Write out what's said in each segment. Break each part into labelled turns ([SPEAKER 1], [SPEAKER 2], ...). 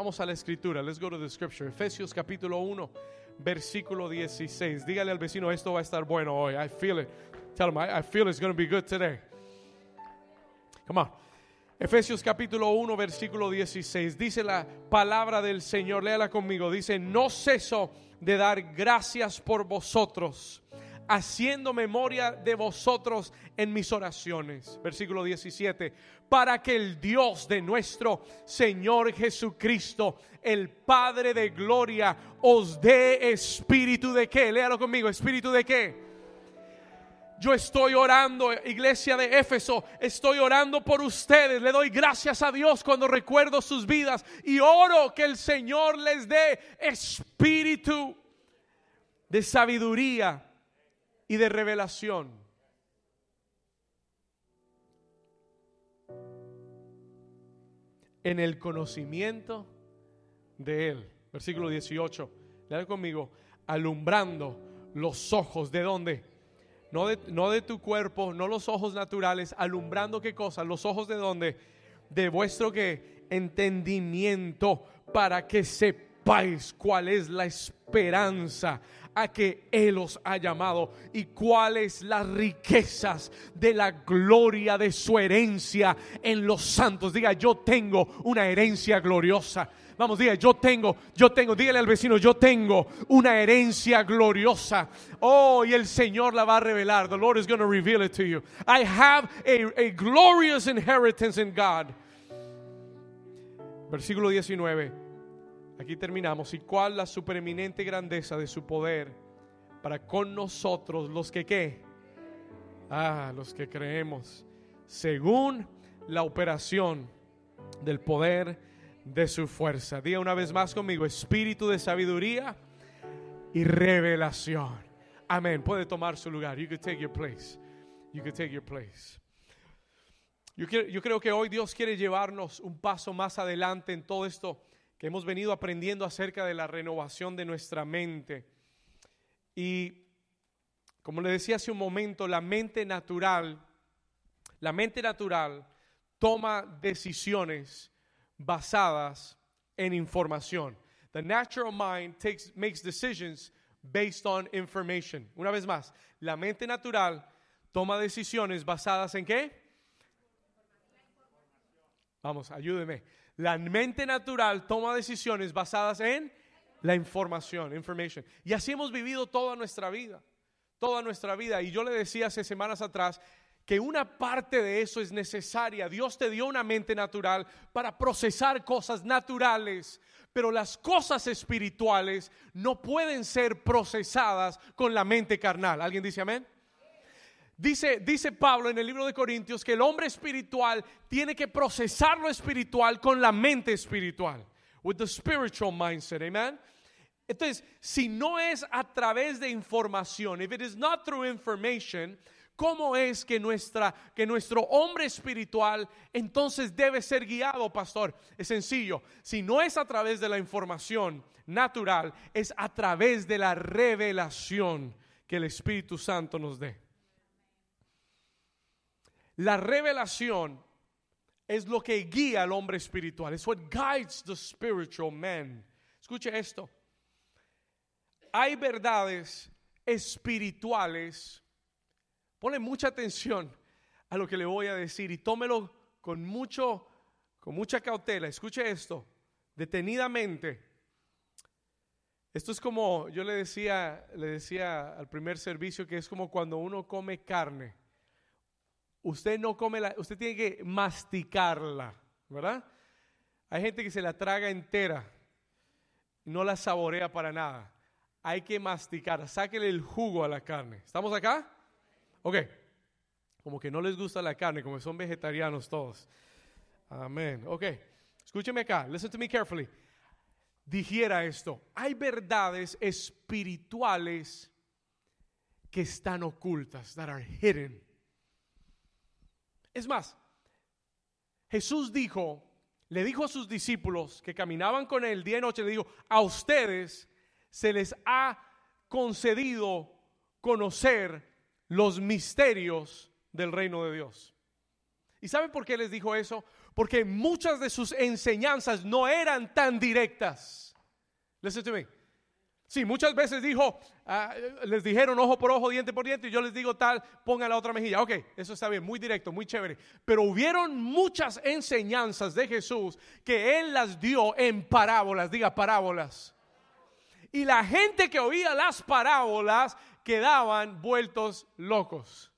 [SPEAKER 1] Vamos a la escritura. Let's go to the scripture. Efesios capítulo 1, versículo 16. Dígale al vecino, esto va a estar bueno hoy. I feel it. Tell him, I, feel it's going to be good today. Come on. Efesios capítulo 1, versículo 16. Dice la palabra del Señor, léala conmigo. Dice, no ceso de dar gracias por vosotros haciendo memoria de vosotros en mis oraciones. Versículo 17. Para que el Dios de nuestro Señor Jesucristo, el Padre de gloria, os dé espíritu de qué. Léalo conmigo, espíritu de qué. Yo estoy orando, iglesia de Éfeso, estoy orando por ustedes. Le doy gracias a Dios cuando recuerdo sus vidas y oro que el Señor les dé espíritu de sabiduría y de revelación. En el conocimiento de Él. Versículo 18. Lean conmigo. Alumbrando los ojos. ¿De dónde? No de, no de tu cuerpo, no los ojos naturales. Alumbrando qué cosa? Los ojos de dónde? De vuestro entendimiento para que sepáis cuál es la esperanza que Él os ha llamado y cuáles las riquezas de la gloria de su herencia en los santos. Diga, yo tengo una herencia gloriosa. Vamos, diga, yo tengo, yo tengo, dígale al vecino, yo tengo una herencia gloriosa. Oh, y el Señor la va a revelar. The Lord is going to reveal it to you. I have a, a glorious inheritance in God. Versículo 19. Aquí terminamos. ¿Y cuál la supereminente grandeza de su poder para con nosotros, los que qué? Ah, los que creemos, según la operación del poder de su fuerza. Diga una vez más conmigo, espíritu de sabiduría y revelación. Amén. Puede tomar su lugar. You could take your place. You could take your place. Yo creo que hoy Dios quiere llevarnos un paso más adelante en todo esto que hemos venido aprendiendo acerca de la renovación de nuestra mente. Y como le decía hace un momento, la mente natural, la mente natural toma decisiones basadas en información. The natural mind takes, makes decisions based on information. Una vez más, la mente natural toma decisiones basadas en qué? Vamos, ayúdeme. La mente natural toma decisiones basadas en la información, information. Y así hemos vivido toda nuestra vida, toda nuestra vida. Y yo le decía hace semanas atrás que una parte de eso es necesaria. Dios te dio una mente natural para procesar cosas naturales, pero las cosas espirituales no pueden ser procesadas con la mente carnal. ¿Alguien dice amén? Dice, dice Pablo en el libro de Corintios que el hombre espiritual tiene que procesar lo espiritual con la mente espiritual. With the spiritual mindset, amen. Entonces, si no es a través de información, if it is not through information, ¿cómo es que, nuestra, que nuestro hombre espiritual entonces debe ser guiado, pastor? Es sencillo, si no es a través de la información natural, es a través de la revelación que el Espíritu Santo nos dé. La revelación es lo que guía al hombre espiritual. Es what guides the spiritual man. Escuche esto. Hay verdades espirituales. Pone mucha atención a lo que le voy a decir y tómelo con mucho con mucha cautela. Escuche esto detenidamente. Esto es como yo le decía, le decía al primer servicio que es como cuando uno come carne. Usted no come la, usted tiene que masticarla, ¿verdad? Hay gente que se la traga entera, no la saborea para nada. Hay que masticar, sáquele el jugo a la carne. ¿Estamos acá? Ok. Como que no les gusta la carne, como son vegetarianos todos. Amén. Ok. Escúcheme acá. Listen to me carefully. Dijera esto. Hay verdades espirituales que están ocultas, that are hidden. Es más, Jesús dijo, le dijo a sus discípulos que caminaban con él día y noche, le dijo, a ustedes se les ha concedido conocer los misterios del reino de Dios. ¿Y sabe por qué les dijo eso? Porque muchas de sus enseñanzas no eran tan directas. Listen to me. Sí, muchas veces dijo, ah, les dijeron ojo por ojo, diente por diente, y yo les digo tal, pongan la otra mejilla. Ok, eso está bien, muy directo, muy chévere. Pero hubieron muchas enseñanzas de Jesús que Él las dio en parábolas, diga parábolas. Y la gente que oía las parábolas quedaban vueltos locos.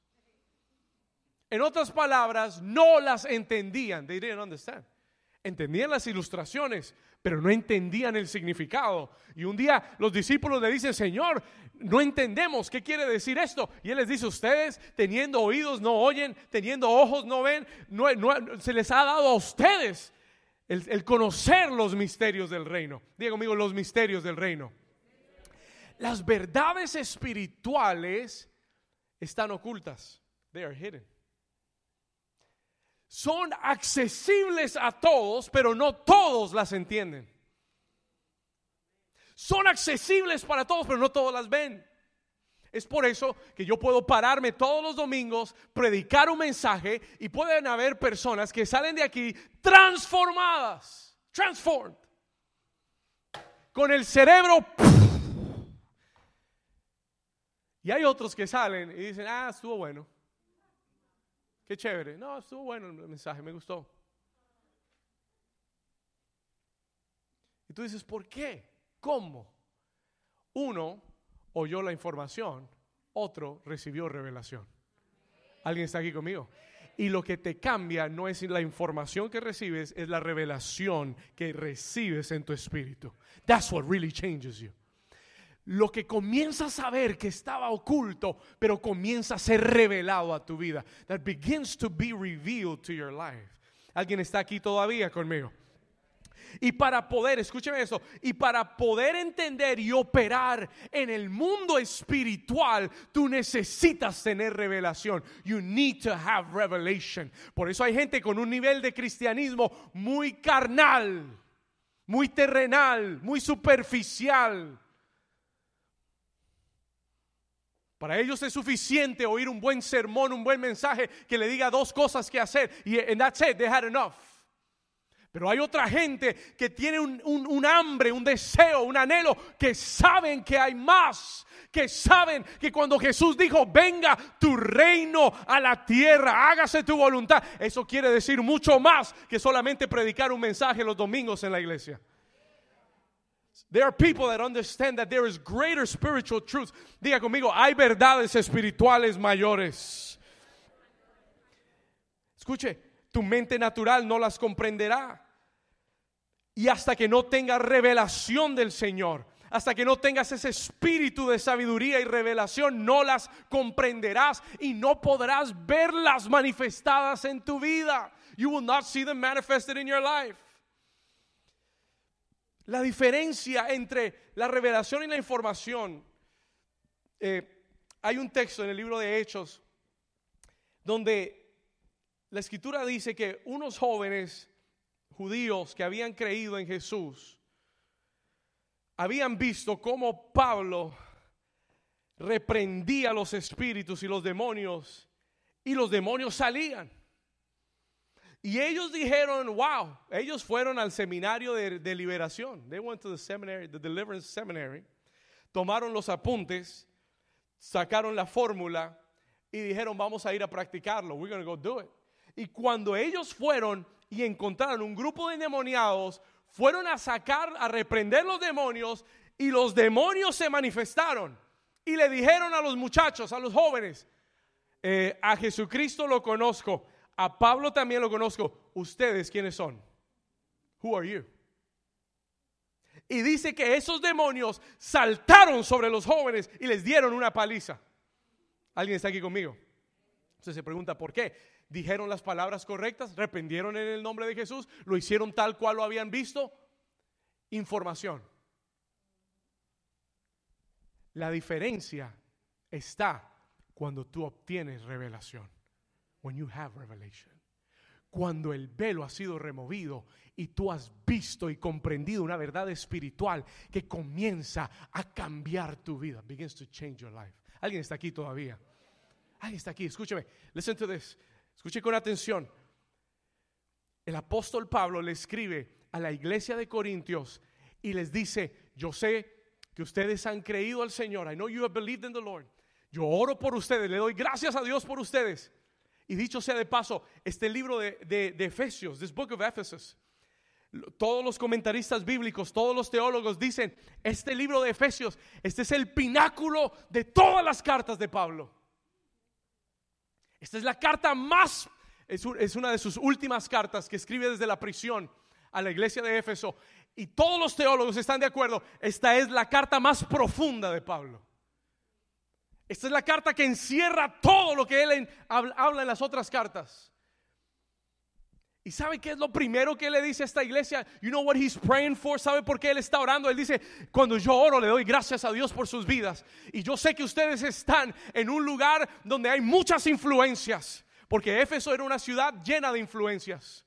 [SPEAKER 1] En otras palabras, no las entendían. They didn't understand. Entendían las ilustraciones, pero no entendían el significado. Y un día los discípulos le dicen, Señor, no entendemos qué quiere decir esto. Y Él les dice, ustedes teniendo oídos no oyen, teniendo ojos no ven, no, se les ha dado a ustedes el, el, conocer los misterios del reino. Diga conmigo, los misterios del reino. Las verdades espirituales están ocultas. They are hidden son accesibles a todos, pero no todos las entienden. Son accesibles para todos, pero no todos las ven. Es por eso que yo puedo pararme todos los domingos, predicar un mensaje y pueden haber personas que salen de aquí transformadas, transformed, con el cerebro. Y hay otros que salen y dicen, ah, estuvo bueno. Qué chévere. No, estuvo bueno el mensaje, me gustó. Y tú dices, ¿por qué? ¿Cómo? Uno oyó la información, otro recibió revelación. ¿Alguien está aquí conmigo? Y lo que te cambia no es la información que recibes, es la revelación que recibes en tu espíritu. That's what really changes you lo que comienzas a ver que estaba oculto, pero comienza a ser revelado a tu vida. That begins to be revealed to your life. ¿Alguien está aquí todavía conmigo? Y para poder, escúcheme eso, y para poder entender y operar en el mundo espiritual, tú necesitas tener revelación. You need to have revelation. Por eso hay gente con un nivel de cristianismo muy carnal, muy terrenal, muy superficial Para ellos es suficiente oír un buen sermón, un buen mensaje que le diga dos cosas que hacer. Y and that's it, they had enough. Pero hay otra gente que tiene un, un, hambre, un deseo, un anhelo, que saben que hay más, que saben que cuando Jesús dijo, venga tu reino a la tierra, hágase tu voluntad, eso quiere decir mucho más que solamente predicar un mensaje los domingos en la iglesia. There are people that understand that there is greater spiritual truth. Diga conmigo, hay verdades espirituales mayores. Escuche, tu mente natural no las comprenderá. Y hasta que no tengas revelación del Señor, hasta que no tengas ese espíritu de sabiduría y revelación, no las comprenderás y no podrás verlas manifestadas en tu vida. You will not see them manifested in your life. La diferencia entre la revelación y la información. Eh, hay un texto en el libro de Hechos donde la escritura dice que unos jóvenes judíos que habían creído en Jesús habían visto cómo Pablo reprendía los espíritus y los demonios y los demonios salían. Y ellos dijeron, wow, ellos fueron al seminario de, liberación. They went to the seminary, the deliverance seminary. Tomaron los apuntes, sacaron la fórmula y dijeron, vamos a ir a practicarlo. We're going to go do it. Y cuando ellos fueron y encontraron un grupo de endemoniados, fueron a sacar, a reprender los demonios y los demonios se manifestaron. Y le dijeron a los muchachos, a los jóvenes, eh, a Jesucristo lo conozco a Pablo también lo conozco. ¿Ustedes quiénes son? Who are you? Y dice que esos demonios saltaron sobre los jóvenes y les dieron una paliza. ¿Alguien está aquí conmigo? Usted se pregunta por qué. ¿Dijeron las palabras correctas? ¿Rependieron en el nombre de Jesús? ¿Lo hicieron tal cual lo habían visto? Información. La diferencia está cuando tú obtienes revelación when you have revelation. Cuando el velo ha sido removido y tú has visto y comprendido una verdad espiritual que comienza a cambiar tu vida. Begins to change your life. ¿Alguien está aquí todavía? ¿Alguien está aquí? Escúcheme. Listen to this. Escuche con atención. el apóstol Pablo le escribe a la iglesia de Corintios y les dice, yo sé que ustedes han creído al Señor. I know you have believed in the Lord. Yo oro por ustedes, le doy gracias a Dios por ustedes. Y dicho sea de paso, este libro de, Efesios, this book of Ephesus, todos los comentaristas bíblicos, todos los teólogos dicen, este libro de Efesios, este es el pináculo de todas las cartas de Pablo. Esta es la carta más, es una de sus últimas cartas que escribe desde la prisión a la iglesia de Éfeso. Y todos los teólogos están de acuerdo, esta es la carta más profunda de Pablo. Esta es la carta que encierra todo lo que él habla en las otras cartas. ¿Y sabe qué es lo primero que le dice a esta iglesia? You know what he's praying for? ¿Sabe por qué él está orando? Él dice, cuando yo oro le doy gracias a Dios por sus vidas. Y yo sé que ustedes están en un lugar donde hay muchas influencias, porque Éfeso era una ciudad llena de influencias.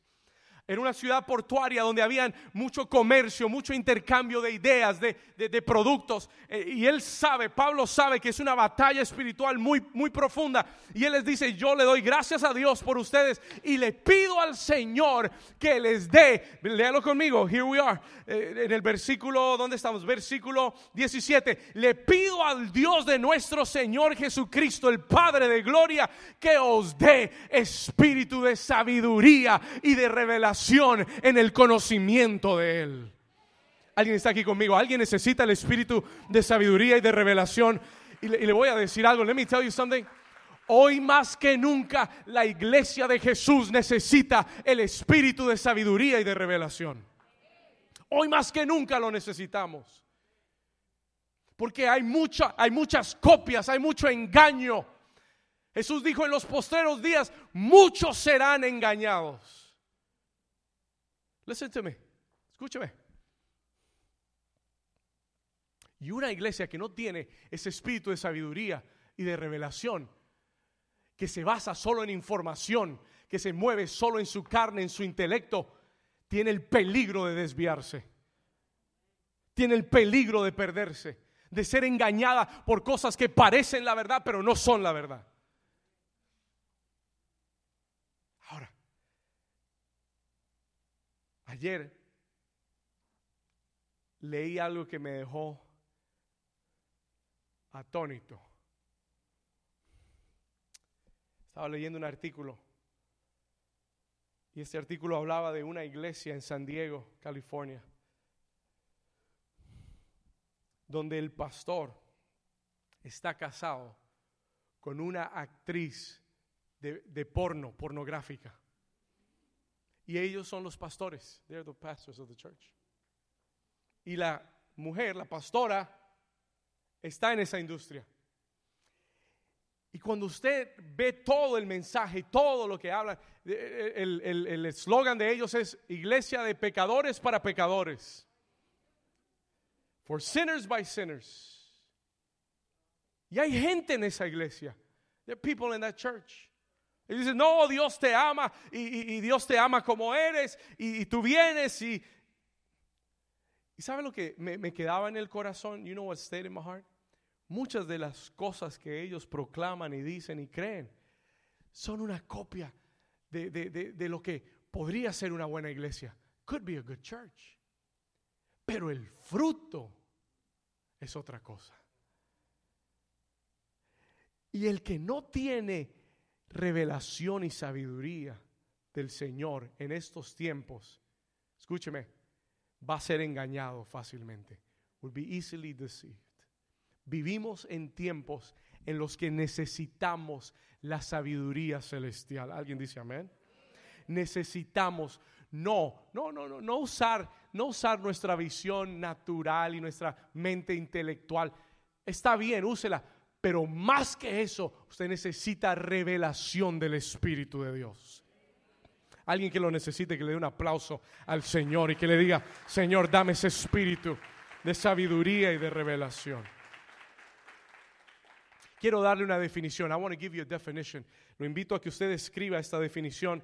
[SPEAKER 1] Era una ciudad portuaria donde habían mucho comercio, mucho intercambio de ideas, de, productos. Eh, y él sabe, Pablo sabe que es una batalla espiritual muy, muy profunda. Y él les dice, yo le doy gracias a Dios por ustedes y le pido al Señor que les dé, léalo conmigo, here we are, eh, en el versículo, ¿dónde estamos? Versículo 17. Le pido al Dios de nuestro Señor Jesucristo, el Padre de Gloria, que os dé espíritu de sabiduría y de revelación en el conocimiento de Él. Alguien está aquí conmigo. Alguien necesita el espíritu de sabiduría y de revelación. Y le, voy a decir algo. Let me tell you something. Hoy más que nunca la iglesia de Jesús necesita el espíritu de sabiduría y de revelación. Hoy más que nunca lo necesitamos. Porque hay mucha, hay muchas copias, hay mucho engaño. Jesús dijo en los postreros días, muchos serán engañados. Listen to me. Escúchame. Y una iglesia que no tiene ese espíritu de sabiduría y de revelación, que se basa solo en información, que se mueve solo en su carne, en su intelecto, tiene el peligro de desviarse. Tiene el peligro de perderse, de ser engañada por cosas que parecen la verdad, pero no son la verdad. Ayer leí algo que me dejó atónito. Estaba leyendo un artículo y este artículo hablaba de una iglesia en San Diego, California, donde el pastor está casado con una actriz de, de porno, pornográfica. Y ellos son los pastores. They're the pastors of the church. Y la mujer, la pastora, está en esa industria. Y cuando usted ve todo el mensaje, todo lo que habla, el eslogan de ellos es iglesia de pecadores para pecadores. For sinners by sinners. Y hay gente en esa iglesia. There are people in that church. Y dice, no, Dios te ama y, Dios te ama como eres y, tú vienes y... ¿Y sabe lo que me, quedaba en el corazón? You know what stayed in my heart? Muchas de las cosas que ellos proclaman y dicen y creen son una copia de, de lo que podría ser una buena iglesia. Could be a good church. Pero el fruto es otra cosa. Y el que no tiene revelación y sabiduría del Señor en estos tiempos, escúcheme, va a ser engañado fácilmente. Will be easily deceived. Vivimos en tiempos en los que necesitamos la sabiduría celestial. ¿Alguien dice amén? Necesitamos no, no, no, no, no usar, no usar nuestra visión natural y nuestra mente intelectual. Está bien, úsela, pero más que eso, usted necesita revelación del Espíritu de Dios. Alguien que lo necesite, que le dé un aplauso al Señor y que le diga, Señor, dame ese espíritu de sabiduría y de revelación. Quiero darle una definición. I want to give you a definition. Lo invito a que usted escriba esta definición.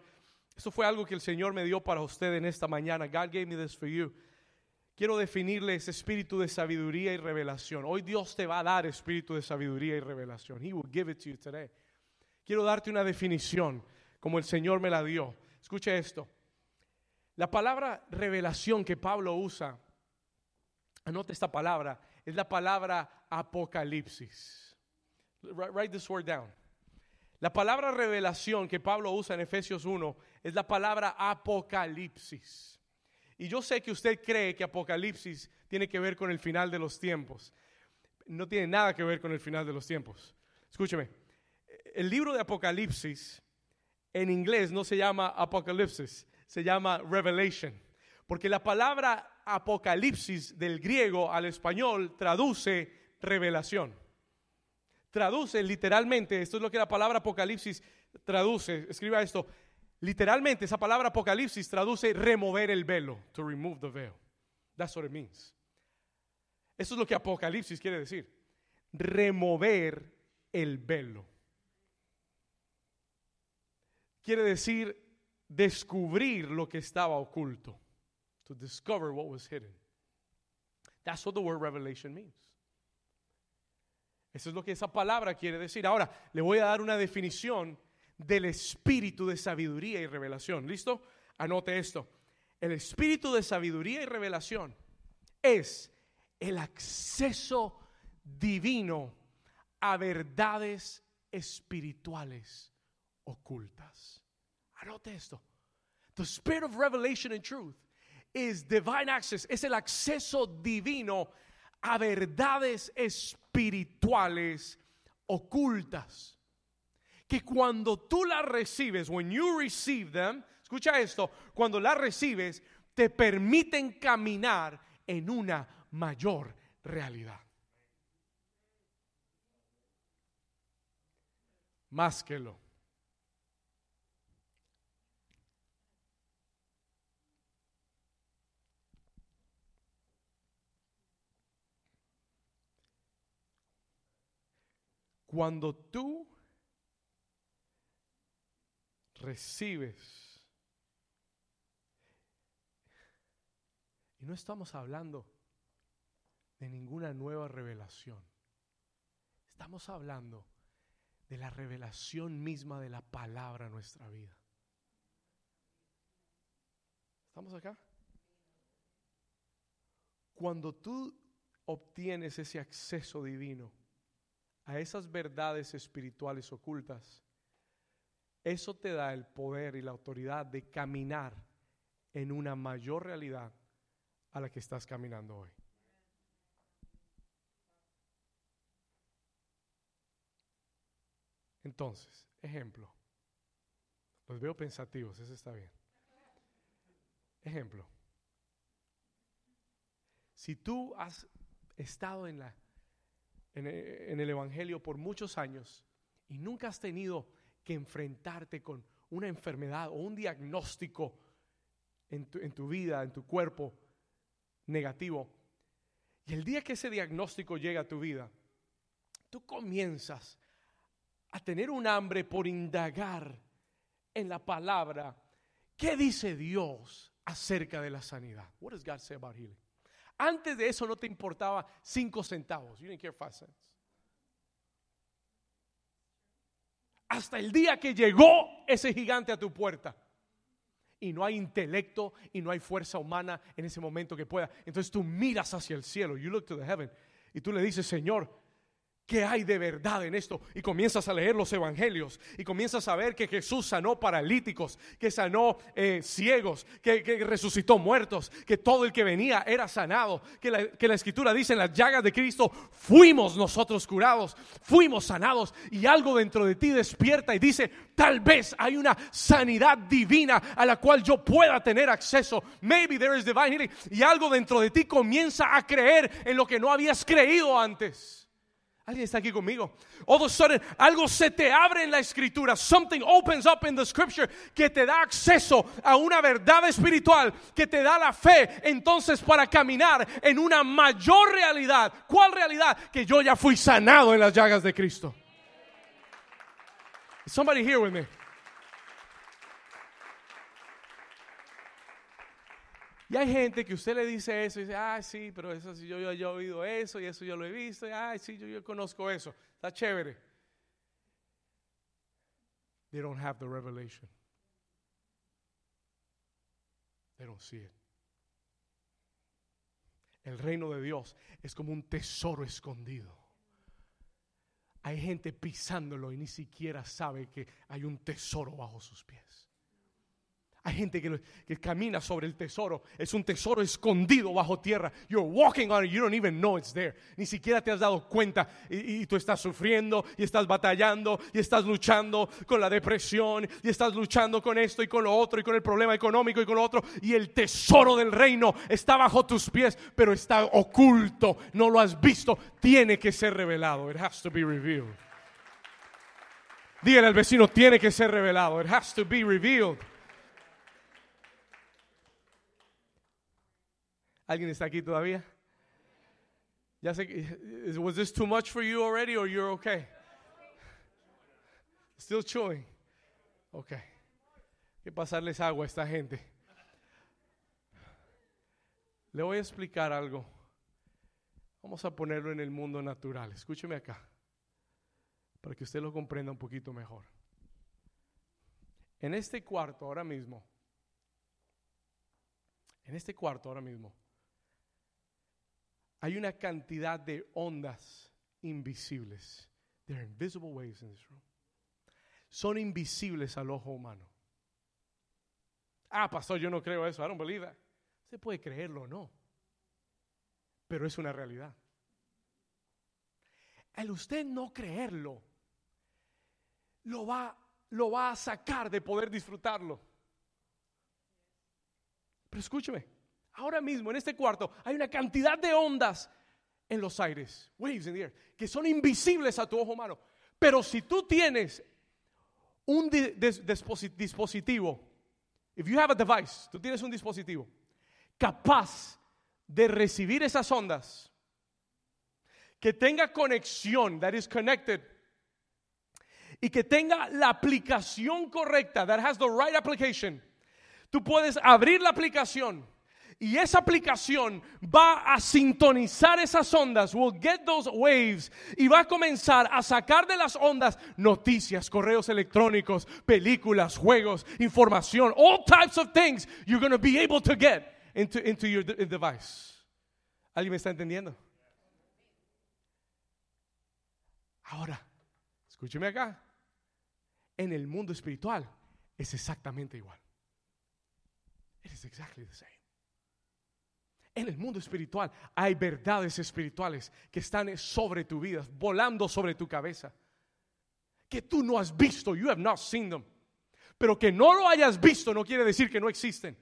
[SPEAKER 1] Eso fue algo que el Señor me dio para usted en esta mañana. God gave me this for you. Quiero definirle ese espíritu de sabiduría y revelación. Hoy Dios te va a dar espíritu de sabiduría y revelación. He will give it to you today. Quiero darte una definición como el Señor me la dio. Escuche esto. La palabra revelación que Pablo usa, anote esta palabra, es la palabra apocalipsis. Write this word down. La palabra revelación que Pablo usa en Efesios 1 es la palabra apocalipsis. Y yo sé que usted cree que apocalipsis tiene que ver con el final de los tiempos. No tiene nada que ver con el final de los tiempos. Escúcheme, el libro de Apocalipsis en inglés no se llama Apocalipsis, se llama Revelation. Porque la palabra Apocalipsis del griego al español traduce revelación. Traduce literalmente, esto es lo que la palabra Apocalipsis traduce, escriba esto, literalmente esa palabra Apocalipsis traduce remover el velo, to remove the veil. That's what it means. Eso es lo que Apocalipsis quiere decir, remover el velo. Quiere decir descubrir lo que estaba oculto. To discover what was hidden. That's what the word revelation means. Eso es lo que esa palabra quiere decir. Ahora, le voy a dar una definición del espíritu de sabiduría y revelación. ¿Listo? Anote esto. El espíritu de sabiduría y revelación es el acceso divino a verdades espirituales ocultas. Anote esto. The spirit of revelation and truth is divine access, es el acceso divino a verdades espirituales ocultas. Que cuando tú las recibes, when you receive them, escucha esto, cuando las recibes, te permiten caminar en una mayor realidad. Más que lo. Cuando tú recibes, y no estamos hablando de ninguna nueva revelación, estamos hablando de la revelación misma de la palabra en nuestra vida. ¿Estamos acá? Cuando tú obtienes ese acceso divino, a esas verdades espirituales ocultas, eso te da el poder y la autoridad de caminar en una mayor realidad a la que estás caminando hoy. Entonces, ejemplo. Los veo pensativos, eso está bien. Ejemplo. Si tú has estado en la en, el Evangelio por muchos años y nunca has tenido enfrentarte con una enfermedad o un diagnóstico en tu, en tu vida, en tu cuerpo negativo, y el día que ese diagnóstico llega a tu vida, tú comienzas a tener un hambre por indagar en la palabra, ¿qué dice Dios acerca de la sanidad? What does God say about healing? Antes de eso no te importaba cinco centavos. You didn't care five cents. Hasta el día que llegó ese gigante a tu puerta. Y no hay intelecto y no hay fuerza humana en ese momento que pueda. Entonces tú miras hacia el cielo. You look to the heaven. Y tú le dices, Señor, ¿Qué hay de verdad en esto? Y comienzas a leer los evangelios y comienzas a ver que Jesús sanó paralíticos, que sanó eh, ciegos, que, resucitó muertos, que todo el que venía era sanado, que la, que la escritura dice en las llagas de Cristo, fuimos nosotros curados, fuimos sanados y algo dentro de ti despierta y dice, tal vez hay una sanidad divina a la cual yo pueda tener acceso. Maybe there is divine healing. Y algo dentro de ti comienza a creer en lo que no habías creído antes. Alguien está aquí conmigo. All of a sudden, algo se te abre en la escritura. Something opens up in the scripture que te da acceso a una verdad espiritual, que te da la fe entonces para caminar en una mayor realidad. ¿Cuál realidad? Que yo ya fui sanado en las llagas de Cristo. somebody here with me? Y hay gente que usted le dice eso y dice, ay, sí, pero eso sí, yo, yo, he oído eso y eso yo lo he visto, y ay, sí, yo, yo conozco eso, está chévere. They don't have the revelation. They don't see it. El reino de Dios es como un tesoro escondido. Hay gente pisándolo y ni siquiera sabe que hay un tesoro bajo sus pies. Hay gente que, camina sobre el tesoro. Es un tesoro escondido bajo tierra. You're walking on it. You don't even know it's there. Ni siquiera te has dado cuenta. Y, y, tú estás sufriendo y estás batallando y estás luchando con la depresión y estás luchando con esto y con lo otro y con el problema económico y con lo otro. Y el tesoro del reino está bajo tus pies, pero está oculto. No lo has visto. Tiene que ser revelado. It has to be revealed. Dígale al vecino, tiene que ser revelado. It has to be revealed. ¿Alguien está aquí todavía? Ya sé que, was this too much for you already or you're okay? Still chewing. Okay. Hay que pasarles agua a esta gente. Le voy a explicar algo. Vamos a ponerlo en el mundo natural. Escúcheme acá. Para que usted lo comprenda un poquito mejor. En este cuarto ahora mismo. En este cuarto ahora mismo hay una cantidad de ondas invisibles. There are invisible waves in this room. Son invisibles al ojo humano. Ah, pastor, yo no creo eso. I don't believe that. Usted puede creerlo o no. Pero es una realidad. El usted no creerlo lo va, lo va a sacar de poder disfrutarlo. Pero escúcheme, ahora mismo en este cuarto hay una cantidad de ondas en los aires, waves in the air, que son invisibles a tu ojo humano. Pero si tú tienes un dispositivo, if you have a device, tú tienes un dispositivo capaz de recibir esas ondas, que tenga conexión, that is connected, y que tenga la aplicación correcta, that has the right application, tú puedes abrir la aplicación y esa aplicación va a sintonizar esas ondas, will get those waves y va a comenzar a sacar de las ondas noticias, correos electrónicos, películas, juegos, información, all types of things you're going to be able to get into, into your device. ¿Alguien me está entendiendo? Ahora, escúcheme acá. En el mundo espiritual es exactamente igual. It is exactly the same. En el mundo espiritual hay verdades espirituales que están sobre tu vida, volando sobre tu cabeza, que tú no has visto, you have not seen them. Pero que no lo hayas visto no quiere decir que no existen.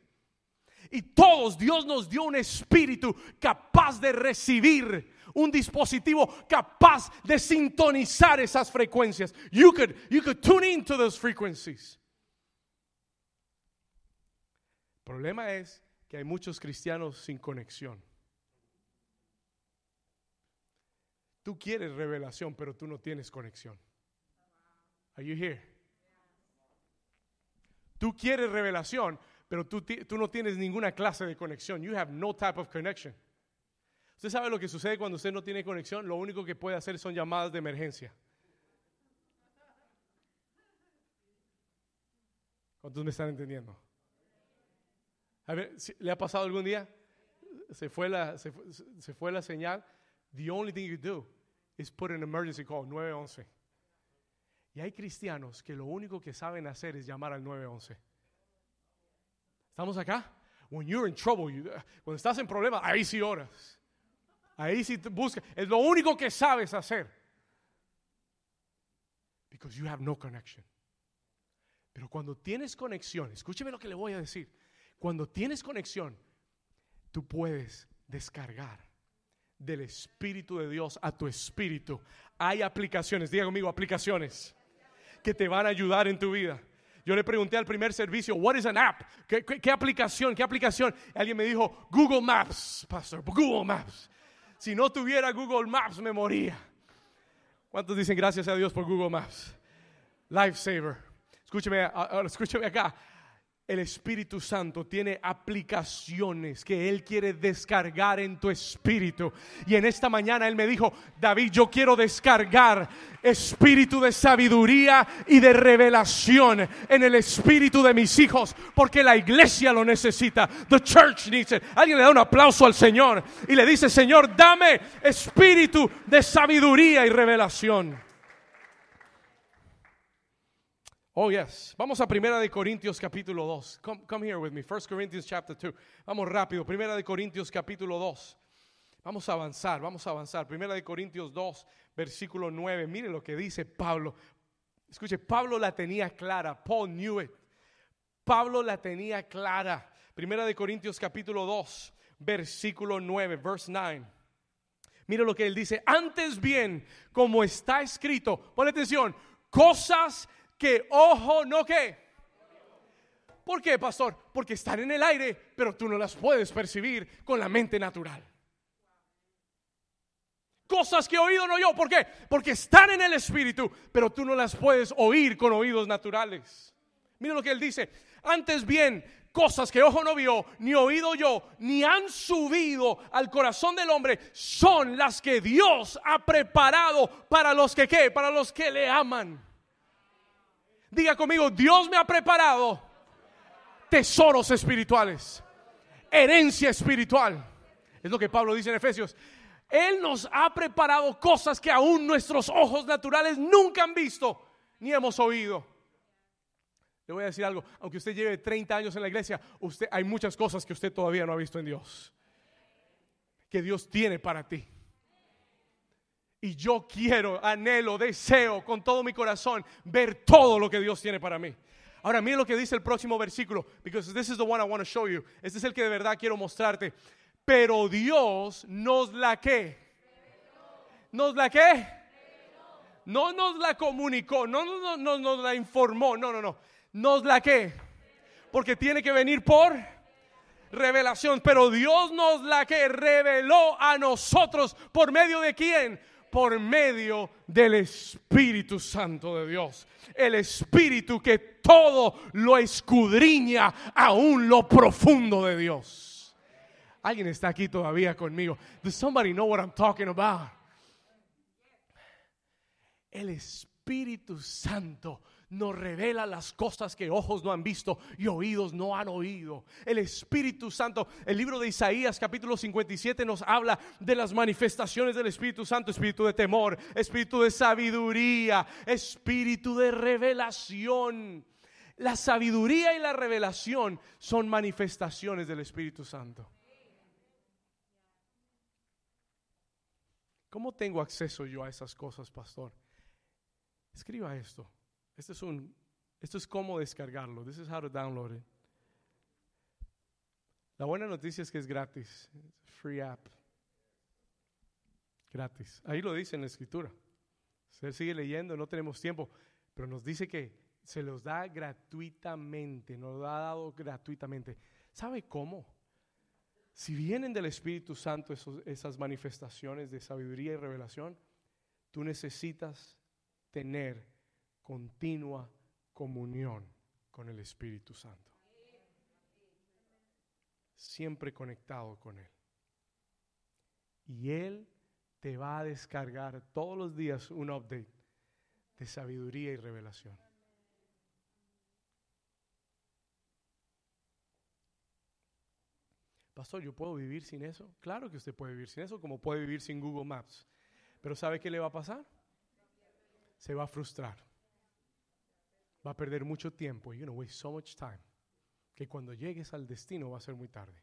[SPEAKER 1] Y todos Dios nos dio un espíritu capaz de recibir un dispositivo capaz de sintonizar esas frecuencias. You could, you could tune into those frequencies. El problema es que hay muchos cristianos sin conexión. Tú quieres revelación, pero tú no tienes conexión. Are you here? Tú quieres revelación, pero tú, tú, no tienes ninguna clase de conexión. You have no type of connection. Usted sabe lo que sucede cuando usted no tiene conexión. Lo único que puede hacer son llamadas de emergencia. ¿Cuántos me están entendiendo? A ver, ¿le ha pasado algún día? Se fue la, se fue, la señal. The only thing you do is put an emergency call, 911. Y hay cristianos que lo único que saben hacer es llamar al 911. ¿Estamos acá? When you're in trouble, you, cuando estás en problema, ahí sí oras. Ahí sí buscas. Es lo único que sabes hacer. Because you have no connection. Pero cuando tienes conexión, escúcheme lo que le voy a decir. Cuando tienes conexión, tú puedes descargar del Espíritu de Dios a tu espíritu. Hay aplicaciones, diga conmigo, aplicaciones que te van a ayudar en tu vida. Yo le pregunté al primer servicio, what is an app? ¿Qué, aplicación? ¿Qué aplicación? Alguien me dijo, Google Maps, pastor, Google Maps. Si no tuviera Google Maps, me moría. ¿Cuántos dicen gracias a Dios por Google Maps? Lifesaver. Escúcheme, escúcheme acá el Espíritu Santo tiene aplicaciones que Él quiere descargar en tu espíritu. Y en esta mañana Él me dijo, David, yo quiero descargar espíritu de sabiduría y de revelación en el espíritu de mis hijos, porque la iglesia lo necesita. The church needs it. Alguien le da un aplauso al Señor y le dice, Señor, dame espíritu de sabiduría y revelación. Oh, yes. Vamos a Primera de Corintios capítulo 2. Come, here with me. First Corinthians chapter 2. Vamos rápido. Primera de Corintios capítulo 2. Vamos a avanzar, vamos a avanzar. Primera de Corintios 2, versículo 9. Mire lo que dice Pablo. Escuche, Pablo la tenía clara. Paul knew it. Pablo la tenía clara. Primera de Corintios capítulo 2, versículo 9, verse 9. Mire lo que él dice. Antes bien, como está escrito, pon atención, cosas que ojo no que. ¿Por qué, pastor? Porque están en el aire, pero tú no las puedes percibir con la mente natural. Cosas que oído no yo. ¿Por qué? Porque están en el espíritu, pero tú no las puedes oír con oídos naturales. Mira lo que él dice. Antes bien, cosas que ojo no vio, ni oído yo, ni han subido al corazón del hombre, son las que Dios ha preparado para los que qué, para los que le aman. Diga conmigo, Dios me ha preparado tesoros espirituales, herencia espiritual. Es lo que Pablo dice en Efesios. Él nos ha preparado cosas que aún nuestros ojos naturales nunca han visto ni hemos oído. Le voy a decir algo, aunque usted lleve 30 años en la iglesia, usted hay muchas cosas que usted todavía no ha visto en Dios. Que Dios tiene para ti. Y yo quiero, anhelo, deseo con todo mi corazón ver todo lo que Dios tiene para mí. Ahora, mire lo que dice el próximo versículo, because this is the one I want to show you. Este es el que de verdad quiero mostrarte. Pero Dios nos la que. ¿Nos la que? No nos la comunicó, no, no, no, nos la informó, no, no, no. Nos la que. Porque tiene que venir por revelación. Pero Dios nos la que reveló a nosotros. ¿Por medio de quién? Por medio del Espíritu Santo de Dios. El Espíritu que todo lo escudriña aún lo profundo de Dios. Alguien está aquí todavía conmigo. Does somebody know what I'm talking about? El Espíritu Santo nos revela las cosas que ojos no han visto y oídos no han oído. El Espíritu Santo, el libro de Isaías capítulo 57 nos habla de las manifestaciones del Espíritu Santo, espíritu de temor, espíritu de sabiduría, espíritu de revelación. La sabiduría y la revelación son manifestaciones del Espíritu Santo. ¿Cómo tengo acceso yo a esas cosas, pastor? Escriba esto. Esto es un, esto es cómo descargarlo. This is how to download it. La buena noticia es que es gratis. Free app. Gratis. Ahí lo dice en la escritura. Usted sigue leyendo, no tenemos tiempo, pero nos dice que se los da gratuitamente, nos lo ha dado gratuitamente. ¿Sabe cómo? Si vienen del Espíritu Santo esas manifestaciones de sabiduría y revelación, tú necesitas tener continua comunión con el Espíritu Santo. Siempre conectado con Él. Y Él te va a descargar todos los días un update de sabiduría y revelación. Pastor, ¿yo puedo vivir sin eso? Claro que usted puede vivir sin eso, como puede vivir sin Google Maps. Pero ¿sabe qué le va a pasar? Se va a frustrar va a perder mucho tiempo. You're going to waste so much time. Que cuando llegues al destino va a ser muy tarde.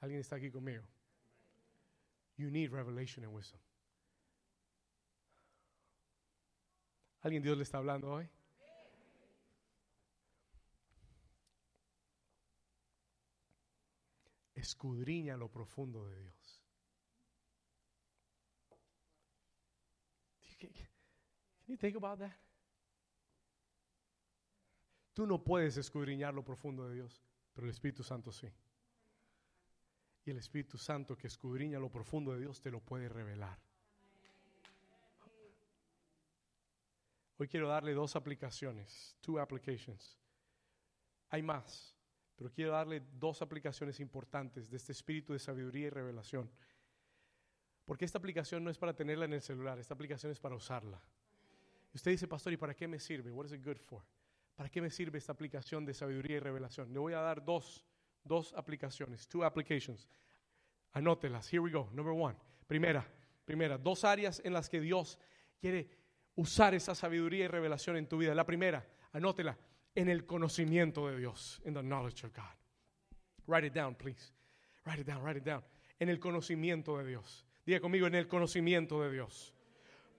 [SPEAKER 1] ¿Alguien está aquí conmigo? You need revelation and wisdom. ¿Alguien Dios le está hablando hoy? Escudriña lo profundo de Dios. Can you think about that? Tú no puedes escudriñar lo profundo de Dios, pero el Espíritu Santo sí. Y el Espíritu Santo que escudriña lo profundo de Dios te lo puede revelar. Hoy quiero darle dos aplicaciones, two applications. Hay más, pero quiero darle dos aplicaciones importantes de este espíritu de sabiduría y revelación. Porque esta aplicación no es para tenerla en el celular, esta aplicación es para usarla. Y usted dice, pastor, ¿y para qué me sirve? What is it good for? ¿Para qué me sirve esta aplicación de sabiduría y revelación? Le voy a dar dos, dos aplicaciones, two applications. Anótelas. Here we go. Number one. Primera, primera, dos áreas en las que Dios quiere usar esa sabiduría y revelación en tu vida. La primera, anótela, en el conocimiento de Dios, in the knowledge of God. Write it down, please. Write it down, write it down. En el conocimiento de Dios. Diga conmigo, en el conocimiento de Dios.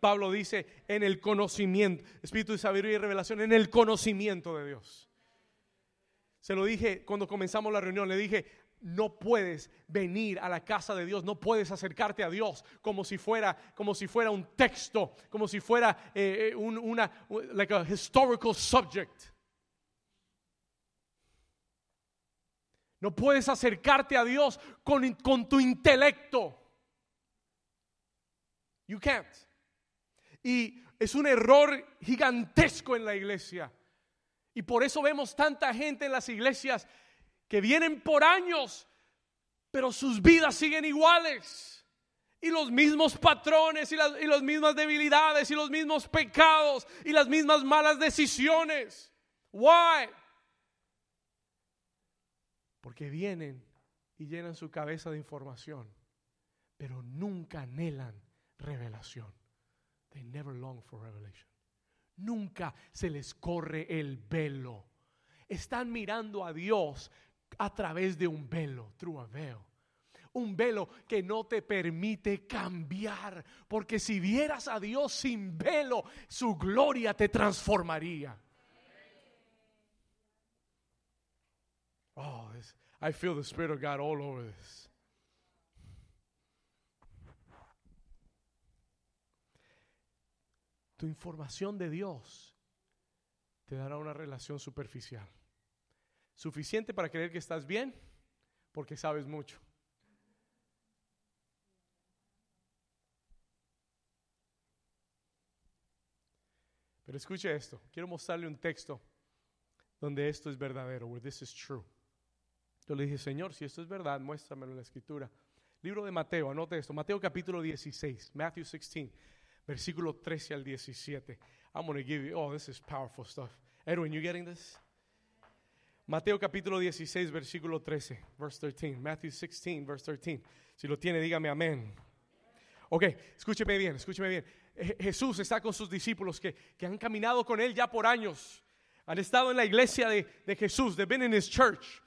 [SPEAKER 1] Pablo dice, en el conocimiento, espíritu de sabiduría y revelación, en el conocimiento de Dios. Se lo dije cuando comenzamos la reunión, le dije, no puedes venir a la casa de Dios, no puedes acercarte a Dios como si fuera, como si fuera un texto, como si fuera eh, eh, un, una, like a historical subject. No puedes acercarte a Dios con, con tu intelecto. You can't. Y es un error gigantesco en la iglesia. Y por eso vemos tanta gente en las iglesias que vienen por años, pero sus vidas siguen iguales. Y los mismos patrones y las, mismas debilidades y los mismos pecados y las mismas malas decisiones. Why? Porque vienen y llenan su cabeza de información, pero nunca anhelan revelación. They never long for revelation. Nunca se les corre el velo. Están mirando a Dios a través de un velo, through a veil. Un velo que no te permite cambiar, porque si vieras a Dios sin velo, su gloria te transformaría. Oh, I feel the Spirit of God all over this. Tu información de Dios te dará una relación superficial. Suficiente para creer que estás bien porque sabes mucho. Pero escuche esto. Quiero mostrarle un texto donde esto es verdadero, where this is true. Yo le dije, Señor, si esto es verdad, muéstramelo en la escritura. Libro de Mateo, anote esto. Mateo capítulo 16, Matthew 16 versículo 13 al 17. I'm going to give you, oh, this is powerful stuff. Edwin, you getting this? Mateo capítulo 16, versículo 13, verse 13. Matthew 16, verse 13. Si lo tiene, dígame amén. Ok, escúcheme bien, escúcheme bien. Jesús está con sus discípulos que, que, han caminado con él ya por años. Han estado en la iglesia de, de Jesús. They've been in his church.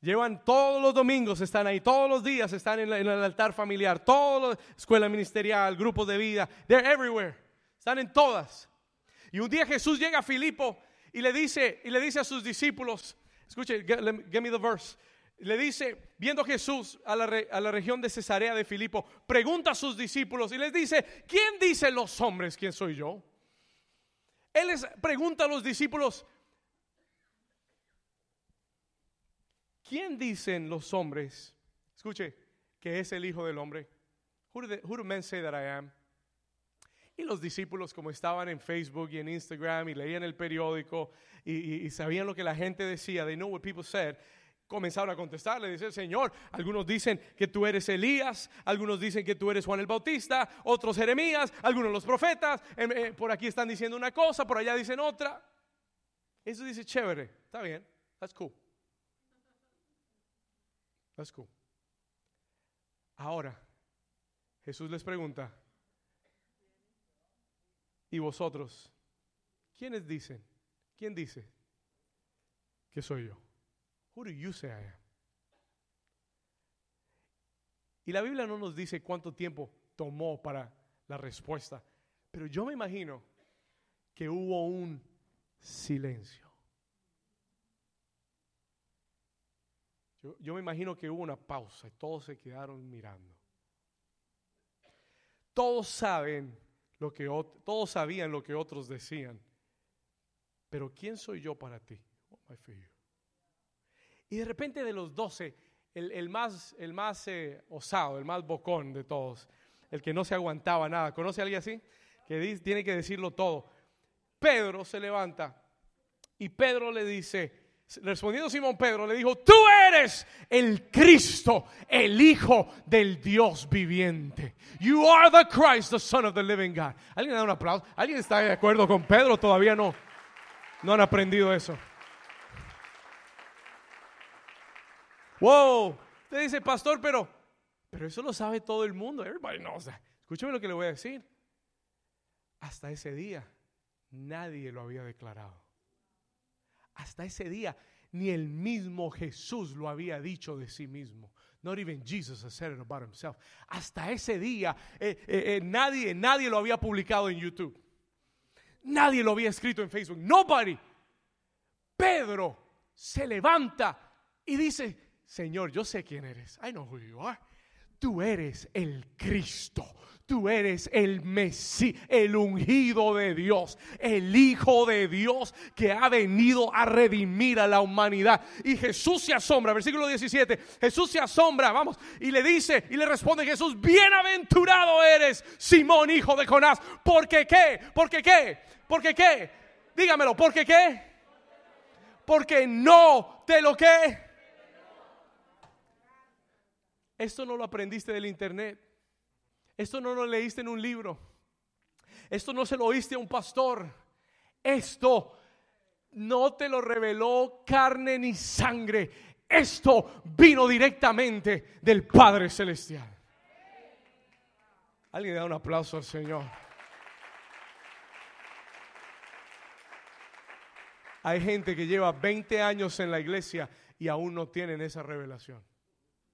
[SPEAKER 1] Llevan todos los domingos, están ahí, todos los días están en, el altar familiar, toda la escuela ministerial, grupos de vida, they're everywhere, están en todas. Y un día Jesús llega a Filipo y le dice, y le dice a sus discípulos, escuche, give me the verse. Le dice, viendo Jesús a la, a la región de Cesarea de Filipo, pregunta a sus discípulos y les dice, ¿quién dice los hombres quién soy yo? Él les pregunta a los discípulos, ¿Quién dicen los hombres? Escuche, que es el Hijo del Hombre. Who do, men say that I am? Y los discípulos, como estaban en Facebook y en Instagram y leían el periódico y, sabían lo que la gente decía, they know what people said, comenzaron a contestar, le dice Señor, algunos dicen que tú eres Elías, algunos dicen que tú eres Juan el Bautista, otros Jeremías, algunos los profetas, eh, por aquí están diciendo una cosa, por allá dicen otra. Eso dice chévere, está bien, that's cool. Ahora, Jesús les pregunta, ¿y vosotros? ¿Quiénes dicen? ¿Quién dice que soy yo? Who do you say I am? Y la Biblia no nos dice cuánto tiempo tomó para la respuesta, pero yo me imagino que hubo un silencio. Yo, me imagino que hubo una pausa y todos se quedaron mirando. Todos saben lo que todos sabían lo que otros decían. Pero ¿quién soy yo para ti? Y de repente de los doce, el, más, el más eh, osado, el más bocón de todos, el que no se aguantaba nada, ¿conoce a alguien así? Que tiene que decirlo todo. Pedro se levanta y Pedro le dice, respondiendo Simón Pedro, le dijo, tú eres el Cristo, el Hijo del Dios viviente. You are the Christ, the Son of the living God. ¿Alguien da un aplauso? ¿Alguien está de acuerdo con Pedro? Todavía no. No han aprendido eso. Wow. Usted dice, pastor, pero, pero eso lo sabe todo el mundo. Everybody knows that. Escúcheme lo que le voy a decir. Hasta ese día, nadie lo había declarado. Hasta ese día, ni el mismo Jesús lo había dicho de sí mismo. Not even Jesus has said it about himself. Hasta ese día, eh, eh, eh, nadie, nadie lo había publicado en YouTube. Nadie lo había escrito en Facebook. Nobody. Pedro se levanta y dice, Señor, yo sé quién eres. I know who you are. Tú eres el Cristo. Tú eres el Mesías, el ungido de Dios, el Hijo de Dios que ha venido a redimir a la humanidad. Y Jesús se asombra, versículo 17, Jesús se asombra, vamos, y le dice, y le responde Jesús, bienaventurado eres, Simón, hijo de Jonás, porque qué, porque qué, porque qué, dígamelo, porque qué, porque no te lo que. Esto no lo aprendiste del internet. Esto no lo leíste en un libro. Esto no se lo oíste a un pastor. Esto no te lo reveló carne ni sangre. Esto vino directamente del Padre Celestial. Alguien da un aplauso al Señor. Hay gente que lleva 20 años en la iglesia y aún no tienen esa revelación.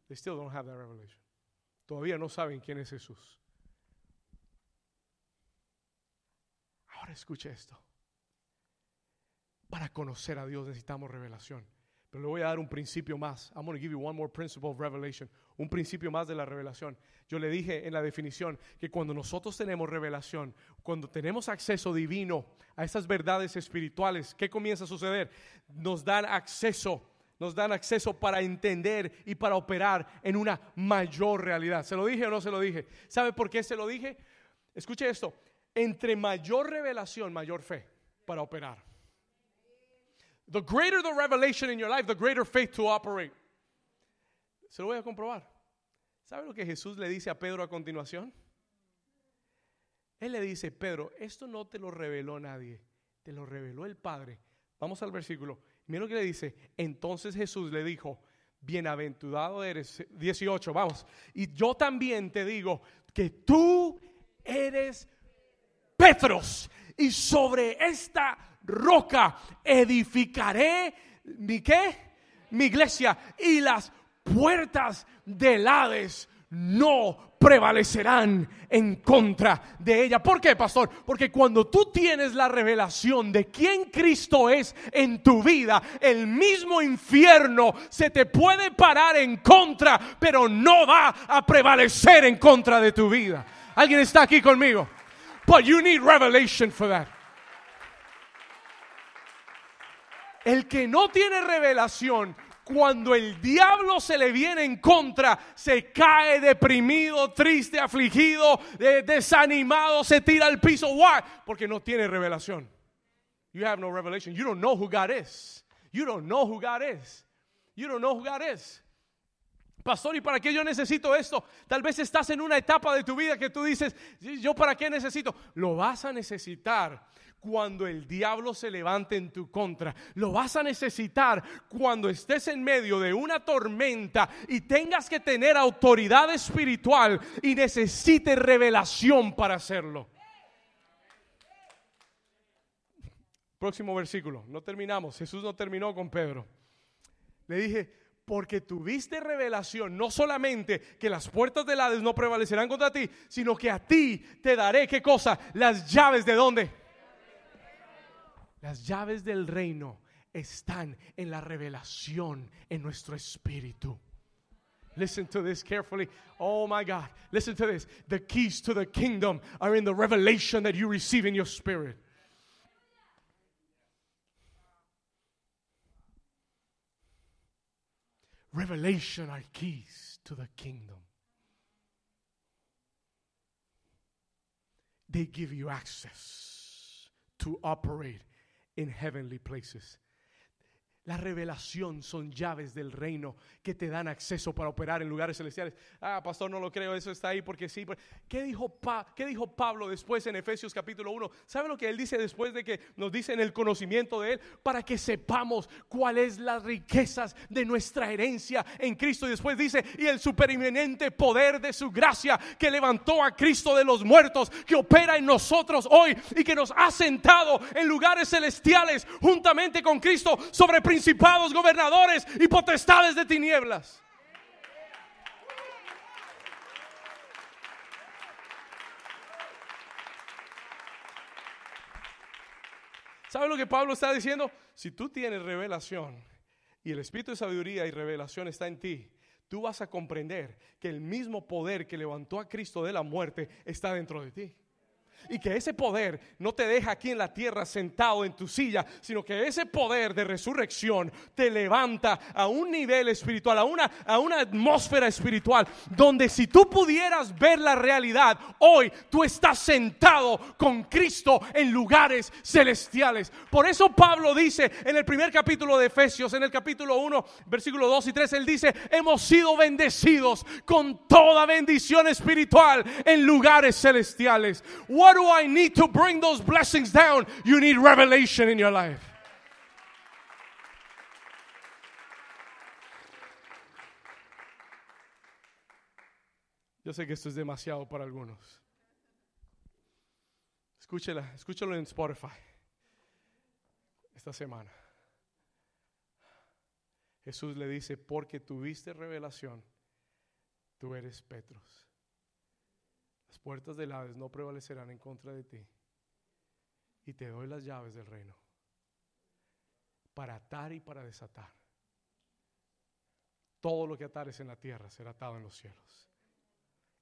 [SPEAKER 1] They still don't have that revelation. Todavía no saben quién es Jesús. Ahora escuche esto. Para conocer a Dios necesitamos revelación. Pero le voy a dar un principio más. I'm going to give you one more principle of revelation. Un principio más de la revelación. Yo le dije en la definición que cuando nosotros tenemos revelación, cuando tenemos acceso divino a esas verdades espirituales, ¿qué comienza a suceder? Nos dan acceso nos dan acceso para entender y para operar en una mayor realidad. ¿Se lo dije o no se lo dije? ¿Sabe por qué se lo dije? Escuche esto, entre mayor revelación, mayor fe para operar. The greater the revelation in your life, the greater faith to operate. Se lo voy a comprobar. ¿Sabe lo que Jesús le dice a Pedro a continuación? Él le dice, Pedro, esto no te lo reveló nadie, te lo reveló el Padre. Vamos al versículo. Mira lo que le dice. Entonces Jesús le dijo, bienaventurado eres. 18, vamos. Y yo también te digo que tú eres Petros. Y sobre esta roca edificaré mi qué? Mi iglesia. Y las puertas del Hades no prevalecerán en contra de ella. ¿Por qué, pastor? Porque cuando tú tienes la revelación de quién Cristo es en tu vida, el mismo infierno se te puede parar en contra, pero no va a prevalecer en contra de tu vida. ¿Alguien está aquí conmigo? But you need revelation for that. El que no tiene revelación cuando el diablo se le viene en contra, se cae deprimido, triste, afligido, desanimado, se tira al piso. Why? Porque no tiene revelación. You have no revelation. You don't know who God is. You don't know who God is. You don't know who God is. Pastor, ¿y para qué yo necesito esto? Tal vez estás en una etapa de tu vida que tú dices, ¿yo para qué necesito? Lo vas a necesitar cuando el diablo se levante en tu contra. Lo vas a necesitar cuando estés en medio de una tormenta y tengas que tener autoridad espiritual y necesites revelación para hacerlo. Próximo versículo. No terminamos. Jesús no terminó con Pedro. Le dije, porque tuviste revelación, no solamente que las puertas del Hades no prevalecerán contra ti, sino que a ti te daré, ¿qué cosa? Las llaves de dónde? Las llaves del reino están en la revelación en nuestro espíritu. Listen to this carefully. Oh my God. Listen to this. The keys to the kingdom are in the revelation that you receive in your spirit. Revelation are keys to the kingdom. They give you access to operate in heavenly places. La revelación son llaves del reino que te dan acceso para operar en lugares celestiales. Ah, pastor, no lo creo, eso está ahí porque sí. ¿Qué dijo, pa ¿Qué dijo Pablo después en Efesios capítulo 1? ¿Sabe lo que él dice después de que nos dice en el conocimiento de él? Para que sepamos cuáles las riquezas de nuestra herencia en Cristo. Y después dice, y el supereminente poder de su gracia que levantó a Cristo de los muertos, que opera en nosotros hoy y que nos ha sentado en lugares celestiales juntamente con Cristo sobre principados, gobernadores y potestades de tinieblas. ¿Sabe lo que Pablo está diciendo? Si tú tienes revelación y el espíritu de sabiduría y revelación está en ti, tú vas a comprender que el mismo poder que levantó a Cristo de la muerte está dentro de ti y que ese poder no te deja aquí en la tierra sentado en tu silla, sino que ese poder de resurrección te levanta a un nivel espiritual, a una, a una atmósfera espiritual, donde si tú pudieras ver la realidad, hoy tú estás sentado con Cristo en lugares celestiales. Por eso Pablo dice en el primer capítulo de Efesios, en el capítulo 1, versículo 2 y 3, él dice, hemos sido bendecidos con toda bendición espiritual en lugares celestiales. What do I need to bring those blessings down? You need revelation in your life. Yo sé que esto es demasiado para algunos. Escúchela, escúchalo en Spotify esta semana. Jesús le dice, porque tuviste revelación, tú eres Petros. Las puertas del Hades no prevalecerán en contra de ti. Y te doy las llaves del reino para atar y para desatar. Todo lo que atares en la tierra será atado en los cielos.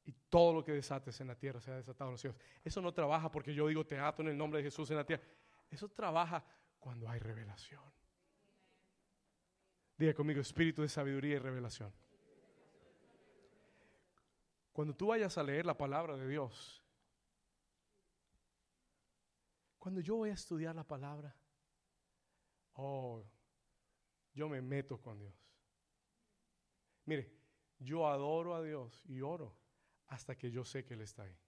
[SPEAKER 1] Y todo lo que desates en la tierra será desatado en los cielos. Eso no trabaja porque yo digo te ato en el nombre de Jesús en la tierra. Eso trabaja cuando hay revelación. Diga conmigo, espíritu de sabiduría y revelación. Cuando tú vayas a leer la palabra de Dios, cuando yo voy a estudiar la palabra, oh, yo me meto con Dios. Mire, yo adoro a Dios y oro hasta que yo sé que Él está ahí.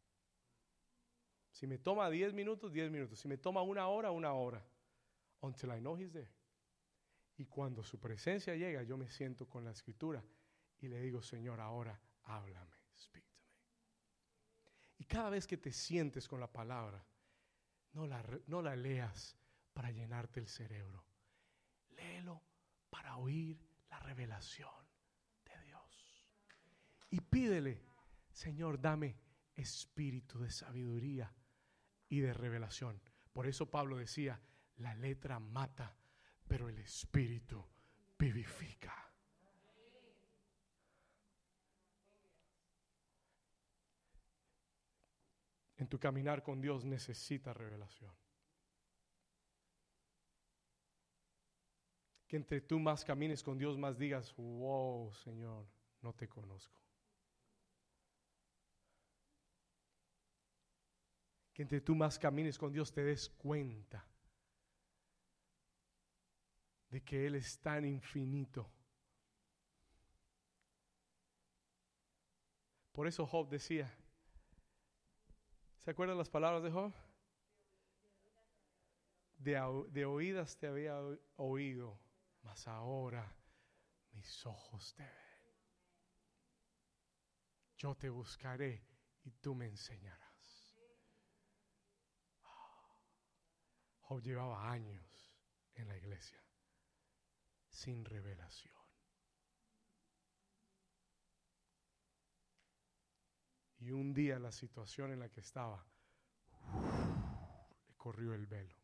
[SPEAKER 1] Si me toma 10 minutos, 10 minutos. Si me toma una hora, una hora. Until I know He's there. Y cuando su presencia llega, yo me siento con la escritura y le digo, Señor, ahora háblame. Y cada vez que te sientes con la palabra, no la, no la leas para llenarte el cerebro. Léelo para oír la revelación de Dios. Y pídele, Señor, dame espíritu de sabiduría y de revelación. Por eso Pablo decía, la letra mata, pero el espíritu vivifica. En tu caminar con Dios necesita revelación. Que entre tú más camines con Dios, más digas, wow, Señor, no te conozco. Que entre tú más camines con Dios te des cuenta de que Él es tan infinito. Por eso Job decía, ¿Se acuerdan las palabras de Job? De, oídas te había oído, mas ahora mis ojos te ven. Yo te buscaré y tú me enseñarás. Job llevaba años en la iglesia sin revelación. Y un día la situación en la que estaba, le corrió el velo.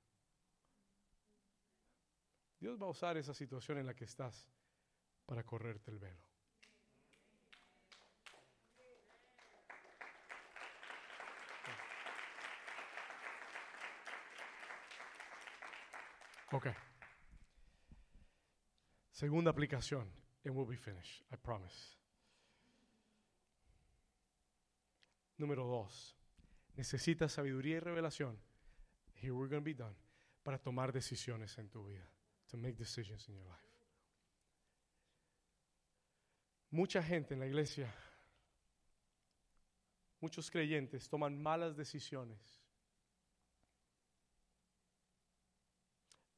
[SPEAKER 1] Dios va a usar esa situación en la que estás para correrte el velo. Ok. Segunda aplicación, and we'll be finished, I promise. Número dos, necesitas sabiduría y revelación. Here we're going to be done. Para tomar decisiones en tu vida. to make decisions in your life. Mucha gente en la iglesia, muchos creyentes toman malas decisiones.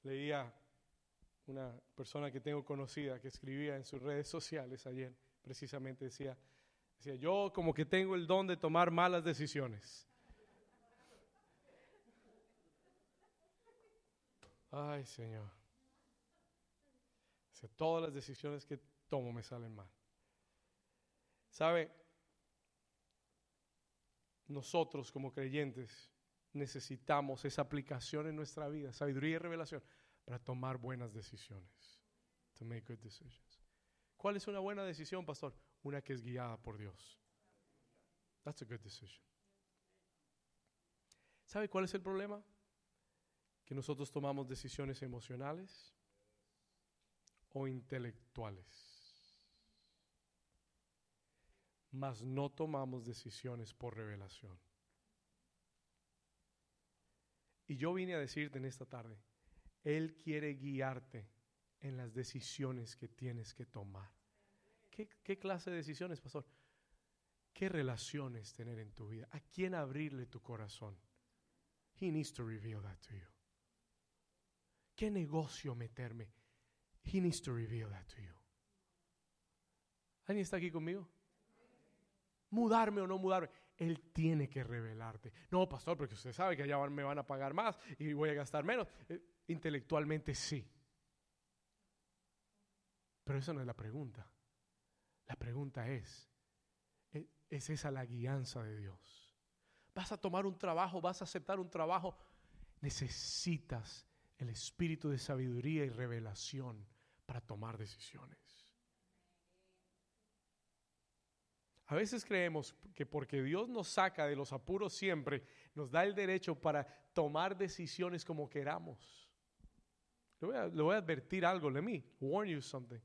[SPEAKER 1] Leía una persona que tengo conocida que escribía en sus redes sociales ayer, precisamente decía, decía, yo como que tengo el don de tomar malas decisiones. Ay, Señor. todas las decisiones que tomo me salen mal. ¿Sabe? Nosotros como creyentes necesitamos esa aplicación en nuestra vida, sabiduría y revelación, para tomar buenas decisiones. To make good decisions. ¿Cuál es una buena decisión, pastor? Una que es guiada por Dios. That's a good decision. ¿Sabe cuál es el problema? Que nosotros tomamos decisiones emocionales o intelectuales, mas no tomamos decisiones por revelación. Y yo vine a decirte en esta tarde, Él quiere guiarte en las decisiones que tienes que tomar. ¿Qué, clase de decisiones, pastor? ¿Qué relaciones tener en tu vida? ¿A quién abrirle tu corazón? He needs to reveal that to you. ¿Qué negocio meterme? He needs to reveal that to you. ¿Alguien está aquí conmigo? Mudarme o no mudarme. Él tiene que revelarte. No, pastor, porque usted sabe que allá me van a pagar más y voy a gastar menos. Eh, intelectualmente sí. Pero esa no es la pregunta. La pregunta es, ¿e-, ¿es esa la guianza de Dios? ¿Vas a tomar un trabajo? ¿Vas a aceptar un trabajo? Necesitas el espíritu de sabiduría y revelación para tomar decisiones. A veces creemos que porque Dios nos saca de los apuros siempre, nos da el derecho para tomar decisiones como queramos. Le voy a, le voy a advertir algo, let me warn you something.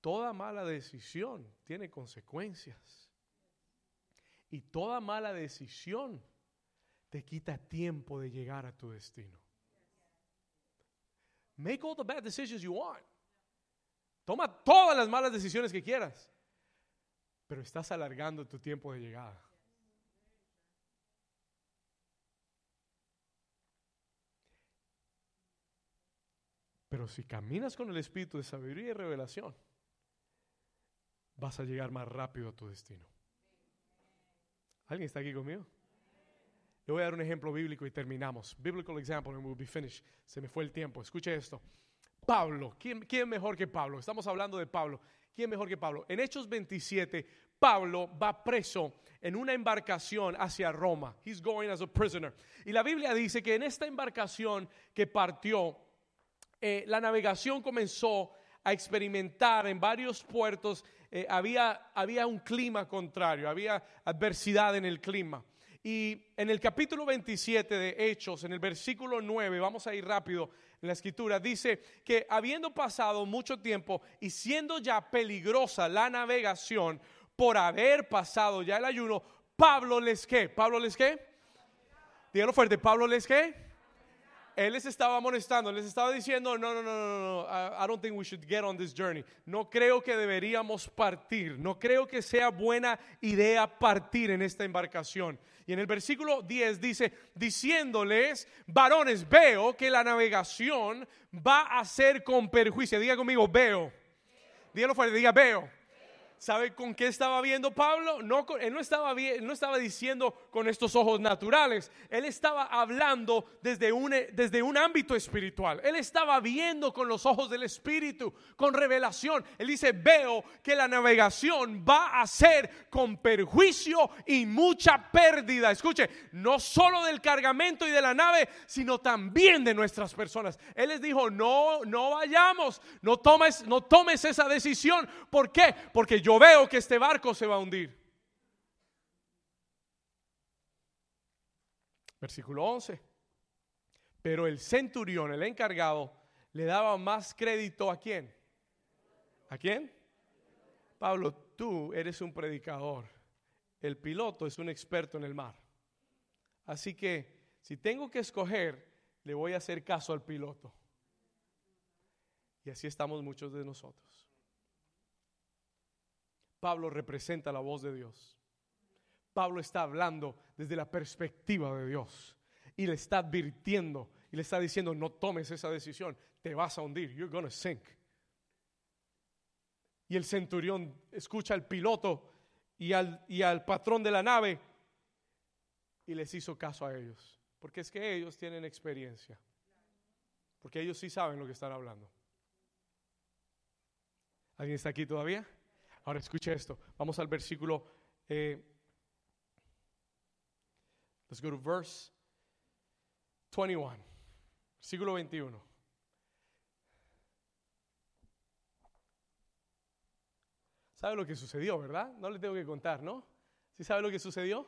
[SPEAKER 1] Toda mala decisión tiene consecuencias. Y toda mala decisión te quita tiempo de llegar a tu destino. Make all the bad decisions you want. Toma todas las malas decisiones que quieras. Pero estás alargando tu tiempo de llegada. Pero si caminas con el espíritu de sabiduría y revelación, vas a llegar más rápido a tu destino. ¿Alguien está aquí conmigo? Le voy a dar un ejemplo bíblico y terminamos. Biblical example and we'll be finished. Se me fue el tiempo. Escuche esto. Pablo, ¿quién, ¿quién mejor que Pablo? Estamos hablando de Pablo. ¿Quién mejor que Pablo? En Hechos 27, Pablo va preso en una embarcación hacia Roma. He's going as a prisoner. Y la Biblia dice que en esta embarcación que partió, eh, la navegación comenzó a experimentar en varios puertos. Eh, había, había un clima contrario, había adversidad en el clima. Y en el capítulo 27 de Hechos, en el versículo 9, vamos a ir rápido en la escritura, dice que habiendo pasado mucho tiempo y siendo ya peligrosa la navegación por haber pasado ya el ayuno, Pablo les qué, Pablo les qué, dígalo fuerte, Pablo les qué él les estaba amonestando, les estaba diciendo, no, no, no, no, no, I don't think we should get on this journey. No creo que deberíamos partir, no creo que sea buena idea partir en esta embarcación. Y en el versículo 10 dice, diciéndoles, varones, veo que la navegación va a ser con perjuicio. Diga conmigo, veo. Dígalo fuerte, diga, veo. ¿Sabe con qué estaba viendo Pablo? No, él no estaba, no estaba diciendo con estos ojos naturales. Él estaba hablando desde un, desde un ámbito espiritual. Él estaba viendo con los ojos del Espíritu, con revelación. Él dice, veo que la navegación va a ser con perjuicio y mucha pérdida. Escuche, no solo del cargamento y de la nave, sino también de nuestras personas. Él les dijo, no, no vayamos, no tomes, no tomes esa decisión. ¿Por qué? Porque yo yo veo que este barco se va a hundir. Versículo 11. Pero el centurión, el encargado, le daba más crédito a quién? ¿A quién? Pablo, tú eres un predicador. El piloto es un experto en el mar. Así que si tengo que escoger, le voy a hacer caso al piloto. Y así estamos muchos de nosotros. Pablo representa la voz de Dios. Pablo está hablando desde la perspectiva de Dios y le está advirtiendo y le está diciendo, no tomes esa decisión, te vas a hundir, you're gonna sink. Y el centurión escucha al piloto y al, y al patrón de la nave y les hizo caso a ellos, porque es que ellos tienen experiencia, porque ellos sí saben lo que están hablando. ¿Alguien está aquí todavía? Ahora escuche esto. Vamos al versículo. Eh, let's go to verse 21. Versículo 21. ¿Sabe lo que sucedió, verdad? No le tengo que contar, ¿no? ¿Sí sabe lo que sucedió?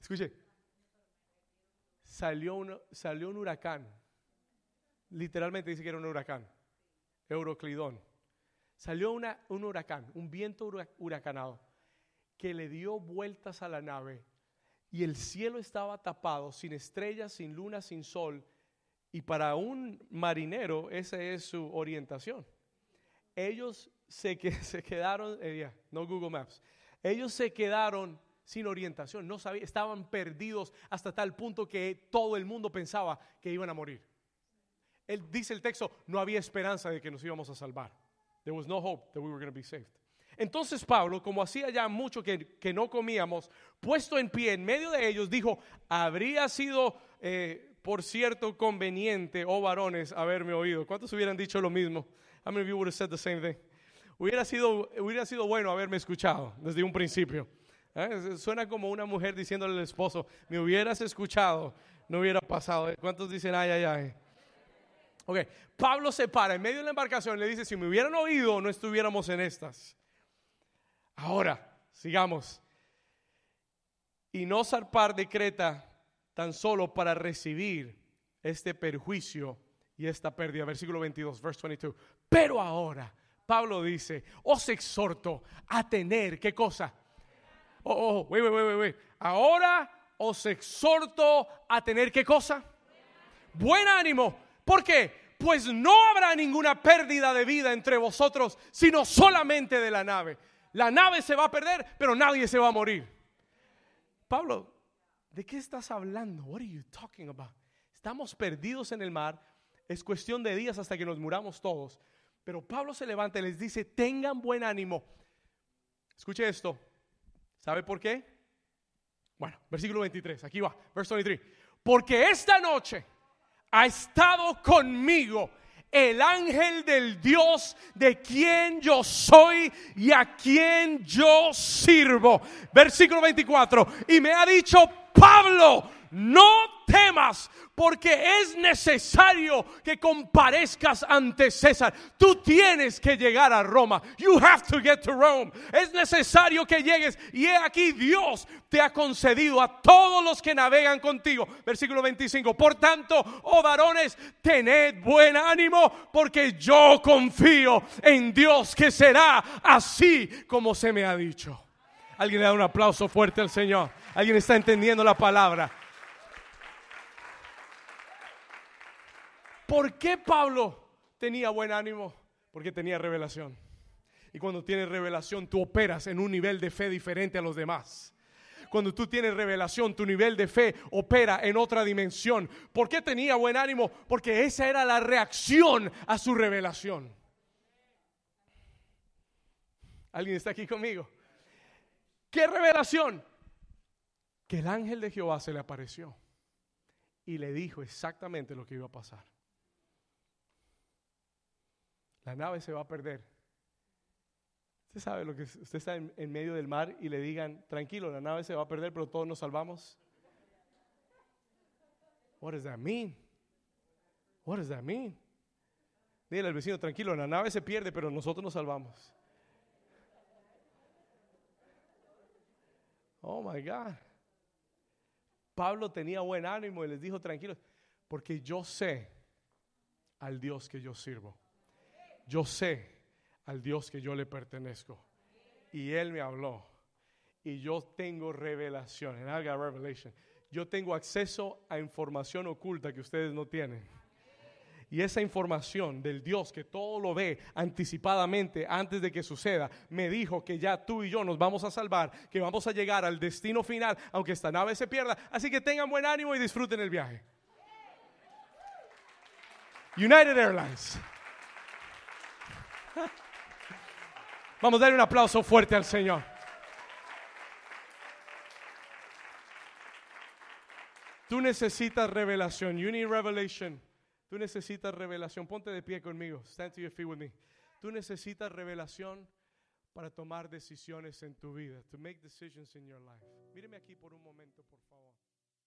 [SPEAKER 1] Escuche. Salió, salió un huracán. Literalmente dice que era un huracán. Euroclidón. Salió un huracán, un viento huracanado, que le dio vueltas a la nave y el cielo estaba tapado, sin estrellas, sin luna, sin sol. Y para un marinero esa es su orientación. Ellos se, que, se quedaron, eh, no Google Maps, ellos se quedaron sin orientación, no sabían, estaban perdidos hasta tal punto que todo el mundo pensaba que iban a morir. Él dice el texto, no había esperanza de que nos íbamos a salvar. There was no hope that we were going to be saved. Entonces Pablo, como hacía ya mucho que, que, no comíamos, puesto en pie en medio de ellos, dijo, habría sido, eh, por cierto, conveniente, oh varones, haberme oído. ¿Cuántos hubieran dicho lo mismo? How many of you would have said the same thing? Hubiera sido, hubiera sido bueno haberme escuchado desde un principio. ¿Eh? Suena como una mujer diciéndole al esposo, me hubieras escuchado, no hubiera pasado. ¿Cuántos dicen, ay, ay, ay? Ok, Pablo se para en medio de la embarcación y le dice, si me hubieran oído, no estuviéramos en estas. Ahora, sigamos. Y no zarpar de Creta tan solo para recibir este perjuicio y esta pérdida. Versículo 22, verse 22. Pero ahora, Pablo dice, os exhorto a tener, ¿qué cosa? Oh, oh, wait, wait, wait, wait. Ahora os exhorto a tener, ¿qué cosa? Buen ánimo ¿Por qué? Pues no habrá ninguna pérdida de vida entre vosotros, sino solamente de la nave. La nave se va a perder, pero nadie se va a morir. Pablo, ¿de qué estás hablando? What are you talking about? Estamos perdidos en el mar. Es cuestión de días hasta que nos muramos todos. Pero Pablo se levanta y les dice, tengan buen ánimo. Escuche esto. ¿Sabe por qué? Bueno, versículo 23, aquí va, verso 23. Porque esta noche ha estado conmigo el ángel del Dios de quien yo soy y a quien yo sirvo. Versículo 24. Y me ha dicho, Pablo, no temas, porque es necesario que comparezcas ante César. Tú tienes que llegar a Roma. You have to get to Rome. Es necesario que llegues. Y he aquí Dios te ha concedido a todos los que navegan contigo. Versículo 25. Por tanto, oh varones, tened buen ánimo, porque yo confío en Dios que será así como se me ha dicho. Alguien le da un aplauso fuerte al Señor. Alguien está entendiendo la palabra. ¿Por qué Pablo tenía buen ánimo? Porque tenía revelación. Y cuando tienes revelación, tú operas en un nivel de fe diferente a los demás. Cuando tú tienes revelación, tu nivel de fe opera en otra dimensión. ¿Por qué tenía buen ánimo? Porque esa era la reacción a su revelación. ¿Alguien está aquí conmigo? ¿Qué revelación? Que el ángel de Jehová se le apareció y le dijo exactamente lo que iba a pasar la nave se va a perder. Usted sabe lo que usted está en, medio del mar y le digan, tranquilo, la nave se va a perder, pero todos nos salvamos. What does that mean? What does that mean? Dile al vecino, tranquilo, la nave se pierde, pero nosotros nos salvamos. Oh my God. Pablo tenía buen ánimo y les dijo, tranquilos, porque yo sé al Dios que yo sirvo yo sé al Dios que yo le pertenezco. Y Él me habló. Y yo tengo revelación. And I got revelation. yo tengo acceso a información oculta que ustedes no tienen. Y esa información del Dios que todo lo ve anticipadamente antes de que suceda, me dijo que ya tú y yo nos vamos a salvar, que vamos a llegar al destino final, aunque esta nave se pierda. Así que tengan buen ánimo y disfruten el viaje. United Airlines. Vamos a darle un aplauso fuerte al Señor. Tú necesitas revelación. You need revelation. Tú necesitas revelación. Ponte de pie conmigo. Stand to your feet with me. Tú necesitas revelación para tomar decisiones en tu vida. To make decisions in your life. Míreme aquí por un momento, por favor.